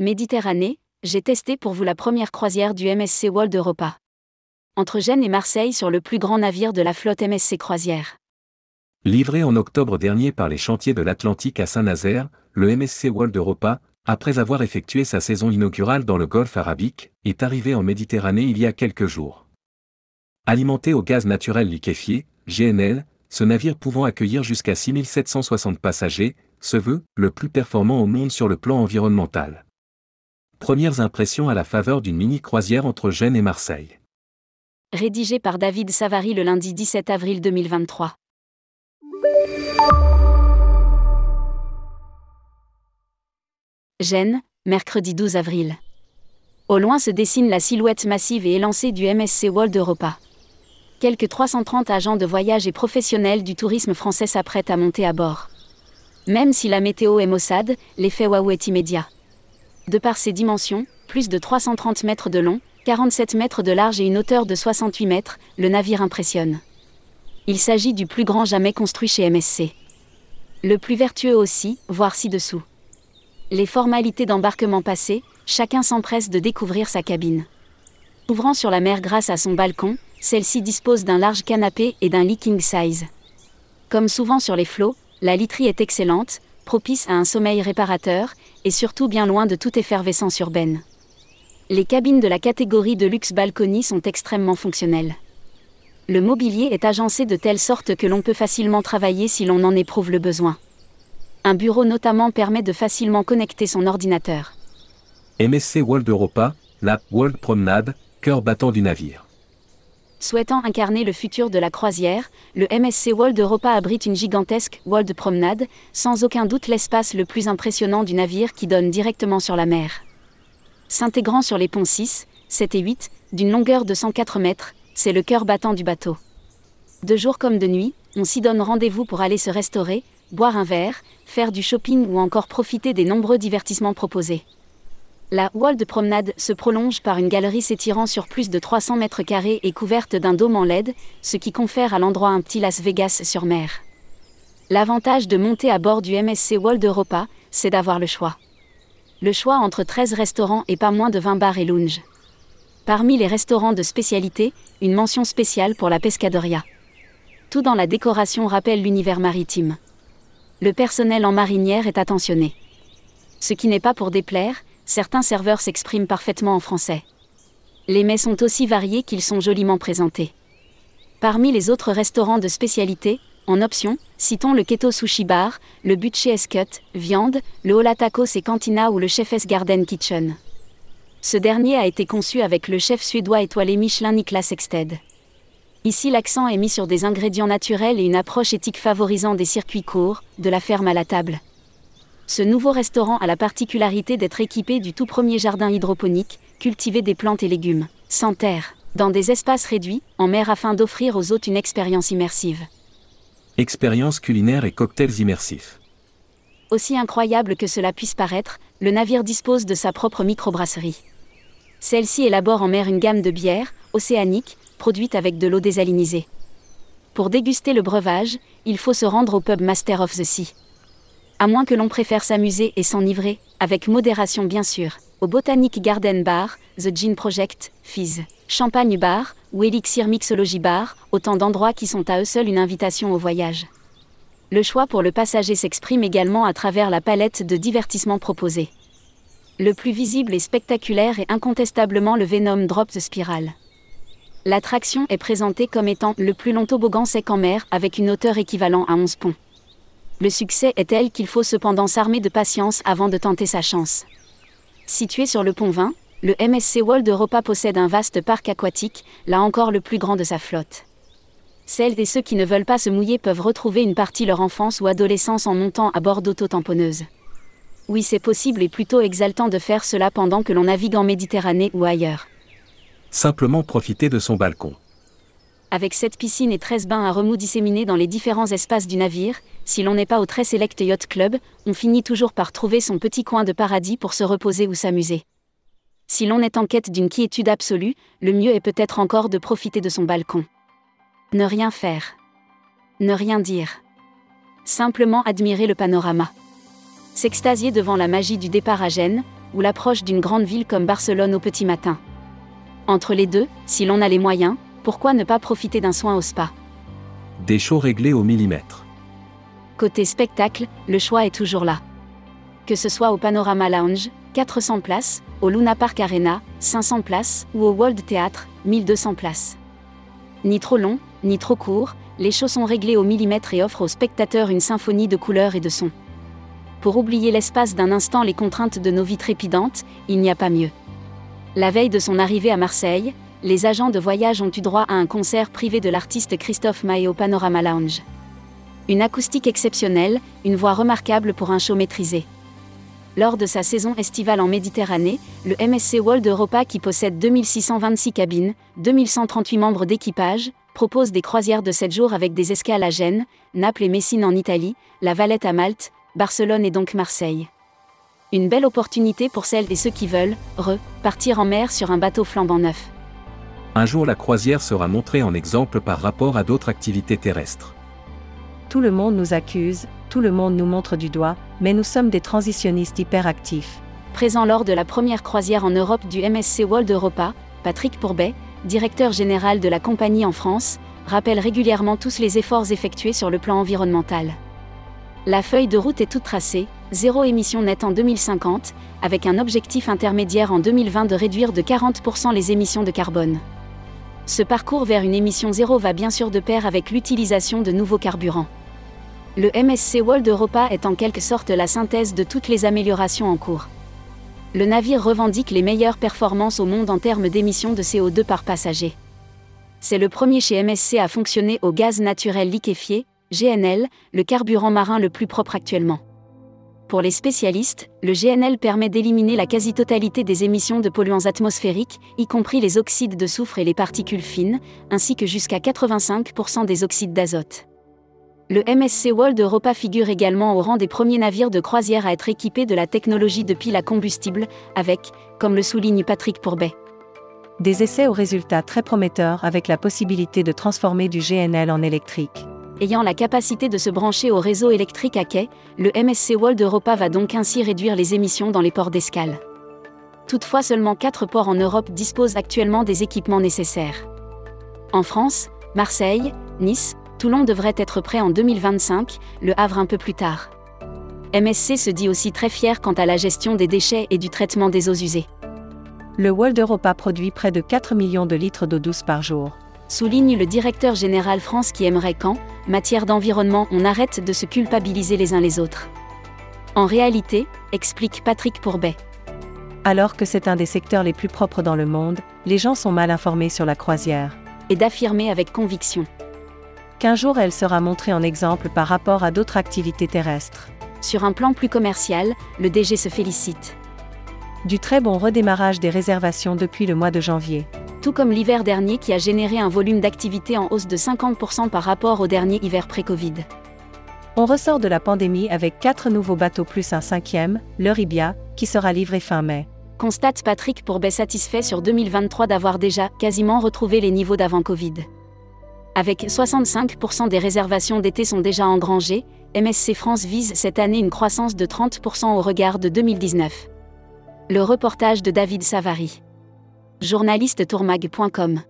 Méditerranée, j'ai testé pour vous la première croisière du MSC World Europa. Entre Gênes et Marseille sur le plus grand navire de la flotte MSC Croisière. Livré en octobre dernier par les chantiers de l'Atlantique à Saint-Nazaire, le MSC World Europa, après avoir effectué sa saison inaugurale dans le Golfe arabique, est arrivé en Méditerranée il y a quelques jours. Alimenté au gaz naturel liquéfié, GNL, ce navire pouvant accueillir jusqu'à 6760 passagers, se veut le plus performant au monde sur le plan environnemental. Premières impressions à la faveur d'une mini-croisière entre Gênes et Marseille. Rédigé par David Savary le lundi 17 avril 2023. Gênes, mercredi 12 avril. Au loin se dessine la silhouette massive et élancée du MSC World Europa. Quelques 330 agents de voyage et professionnels du tourisme français s'apprêtent à monter à bord. Même si la météo est maussade, l'effet waouh est immédiat. De par ses dimensions, plus de 330 mètres de long, 47 mètres de large et une hauteur de 68 mètres, le navire impressionne. Il s'agit du plus grand jamais construit chez MSC. Le plus vertueux aussi, voire ci-dessous. Les formalités d'embarquement passées, chacun s'empresse de découvrir sa cabine. Ouvrant sur la mer grâce à son balcon, celle-ci dispose d'un large canapé et d'un lit king size. Comme souvent sur les flots, la literie est excellente, propice à un sommeil réparateur, et surtout bien loin de toute effervescence urbaine. Les cabines de la catégorie de luxe balcony sont extrêmement fonctionnelles. Le mobilier est agencé de telle sorte que l'on peut facilement travailler si l'on en éprouve le besoin. Un bureau notamment permet de facilement connecter son ordinateur. MSC World Europa, la World Promenade, cœur battant du navire. Souhaitant incarner le futur de la croisière, le MSC World Europa abrite une gigantesque World Promenade, sans aucun doute l'espace le plus impressionnant du navire qui donne directement sur la mer. S'intégrant sur les ponts 6, 7 et 8, d'une longueur de 104 mètres, c'est le cœur battant du bateau. De jour comme de nuit, on s'y donne rendez-vous pour aller se restaurer, boire un verre, faire du shopping ou encore profiter des nombreux divertissements proposés. La World Promenade se prolonge par une galerie s'étirant sur plus de 300 mètres carrés et couverte d'un dôme en LED, ce qui confère à l'endroit un petit Las Vegas sur mer. L'avantage de monter à bord du MSC World Europa, c'est d'avoir le choix. Le choix entre 13 restaurants et pas moins de 20 bars et lounges. Parmi les restaurants de spécialité, une mention spéciale pour la Pescaderia. Tout dans la décoration rappelle l'univers maritime. Le personnel en marinière est attentionné. Ce qui n'est pas pour déplaire, certains serveurs s'expriment parfaitement en français. Les mets sont aussi variés qu'ils sont joliment présentés. Parmi les autres restaurants de spécialité, en option, citons le Keto Sushi Bar, le Butcher Cut, Viande, le Hola Tacos et Cantina ou le Chef's Garden Kitchen. Ce dernier a été conçu avec le chef suédois étoilé Michelin Niklas Eksted. Ici l'accent est mis sur des ingrédients naturels et une approche éthique favorisant des circuits courts, de la ferme à la table. Ce nouveau restaurant a la particularité d'être équipé du tout premier jardin hydroponique, cultiver des plantes et légumes, sans terre, dans des espaces réduits, en mer afin d'offrir aux hôtes une expérience immersive. Expérience culinaire et cocktails immersifs. Aussi incroyable que cela puisse paraître, le navire dispose de sa propre microbrasserie. Celle-ci élabore en mer une gamme de bières, océaniques, produites avec de l'eau désalinisée. Pour déguster le breuvage, il faut se rendre au pub Master of the Sea à moins que l'on préfère s'amuser et s'enivrer, avec modération bien sûr, au Botanic Garden Bar, The Gin Project, Fizz, Champagne Bar ou Elixir Mixology Bar, autant d'endroits qui sont à eux seuls une invitation au voyage. Le choix pour le passager s'exprime également à travers la palette de divertissements proposés. Le plus visible et spectaculaire est incontestablement le Venom Drop the Spiral. L'attraction est présentée comme étant le plus long toboggan sec en mer avec une hauteur équivalent à 11 ponts le succès est tel qu'il faut cependant s'armer de patience avant de tenter sa chance. Situé sur le pont 20, le MSC World Europa possède un vaste parc aquatique, là encore le plus grand de sa flotte. Celles et ceux qui ne veulent pas se mouiller peuvent retrouver une partie leur enfance ou adolescence en montant à bord d'auto-tamponneuses. Oui, c'est possible et plutôt exaltant de faire cela pendant que l'on navigue en Méditerranée ou ailleurs. Simplement profiter de son balcon avec cette piscine et 13 bains à remous disséminés dans les différents espaces du navire, si l'on n'est pas au très select yacht club, on finit toujours par trouver son petit coin de paradis pour se reposer ou s'amuser. Si l'on est en quête d'une quiétude absolue, le mieux est peut-être encore de profiter de son balcon. Ne rien faire. Ne rien dire. Simplement admirer le panorama. S'extasier devant la magie du départ à Gênes, ou l'approche d'une grande ville comme Barcelone au petit matin. Entre les deux, si l'on a les moyens, pourquoi ne pas profiter d'un soin au spa? Des shows réglés au millimètre. Côté spectacle, le choix est toujours là. Que ce soit au Panorama Lounge, 400 places, au Luna Park Arena, 500 places, ou au World Theatre, 1200 places. Ni trop long, ni trop court, les shows sont réglés au millimètre et offrent aux spectateurs une symphonie de couleurs et de sons. Pour oublier l'espace d'un instant les contraintes de nos vies trépidantes, il n'y a pas mieux. La veille de son arrivée à Marseille, les agents de voyage ont eu droit à un concert privé de l'artiste Christophe Maé au Panorama Lounge. Une acoustique exceptionnelle, une voix remarquable pour un show maîtrisé. Lors de sa saison estivale en Méditerranée, le MSC World Europa qui possède 2626 cabines, 2138 membres d'équipage, propose des croisières de 7 jours avec des escales à Gênes, Naples et Messine en Italie, La Valette à Malte, Barcelone et donc Marseille. Une belle opportunité pour celles et ceux qui veulent, repartir en mer sur un bateau flambant neuf. Un jour la croisière sera montrée en exemple par rapport à d'autres activités terrestres. Tout le monde nous accuse, tout le monde nous montre du doigt, mais nous sommes des transitionnistes hyperactifs. Présent lors de la première croisière en Europe du MSC World Europa, Patrick Pourbet, directeur général de la compagnie en France, rappelle régulièrement tous les efforts effectués sur le plan environnemental. La feuille de route est toute tracée, zéro émission nette en 2050, avec un objectif intermédiaire en 2020 de réduire de 40% les émissions de carbone. Ce parcours vers une émission zéro va bien sûr de pair avec l'utilisation de nouveaux carburants. Le MSC World Europa est en quelque sorte la synthèse de toutes les améliorations en cours. Le navire revendique les meilleures performances au monde en termes d'émissions de CO2 par passager. C'est le premier chez MSC à fonctionner au gaz naturel liquéfié, GNL, le carburant marin le plus propre actuellement. Pour les spécialistes, le GNL permet d'éliminer la quasi-totalité des émissions de polluants atmosphériques, y compris les oxydes de soufre et les particules fines, ainsi que jusqu'à 85% des oxydes d'azote. Le MSC World Europa figure également au rang des premiers navires de croisière à être équipés de la technologie de pile à combustible, avec, comme le souligne Patrick Pourbet, Des essais aux résultats très prometteurs avec la possibilité de transformer du GNL en électrique. Ayant la capacité de se brancher au réseau électrique à quai, le MSC World Europa va donc ainsi réduire les émissions dans les ports d'escale. Toutefois, seulement 4 ports en Europe disposent actuellement des équipements nécessaires. En France, Marseille, Nice, Toulon devrait être prêt en 2025, le Havre un peu plus tard. MSC se dit aussi très fier quant à la gestion des déchets et du traitement des eaux usées. Le World Europa produit près de 4 millions de litres d'eau douce par jour. Souligne le directeur général France qui aimerait qu'en matière d'environnement on arrête de se culpabiliser les uns les autres. En réalité, explique Patrick Pourbet. Alors que c'est un des secteurs les plus propres dans le monde, les gens sont mal informés sur la croisière. Et d'affirmer avec conviction. Qu'un jour elle sera montrée en exemple par rapport à d'autres activités terrestres. Sur un plan plus commercial, le DG se félicite. Du très bon redémarrage des réservations depuis le mois de janvier. Tout comme l'hiver dernier qui a généré un volume d'activité en hausse de 50% par rapport au dernier hiver pré-Covid. On ressort de la pandémie avec 4 nouveaux bateaux plus un cinquième, l'Euribia, qui sera livré fin mai. Constate Patrick Pourbet satisfait sur 2023 d'avoir déjà quasiment retrouvé les niveaux d'avant Covid. Avec 65% des réservations d'été sont déjà engrangées, MSC France vise cette année une croissance de 30% au regard de 2019. Le reportage de David Savary. Journaliste tourmag.com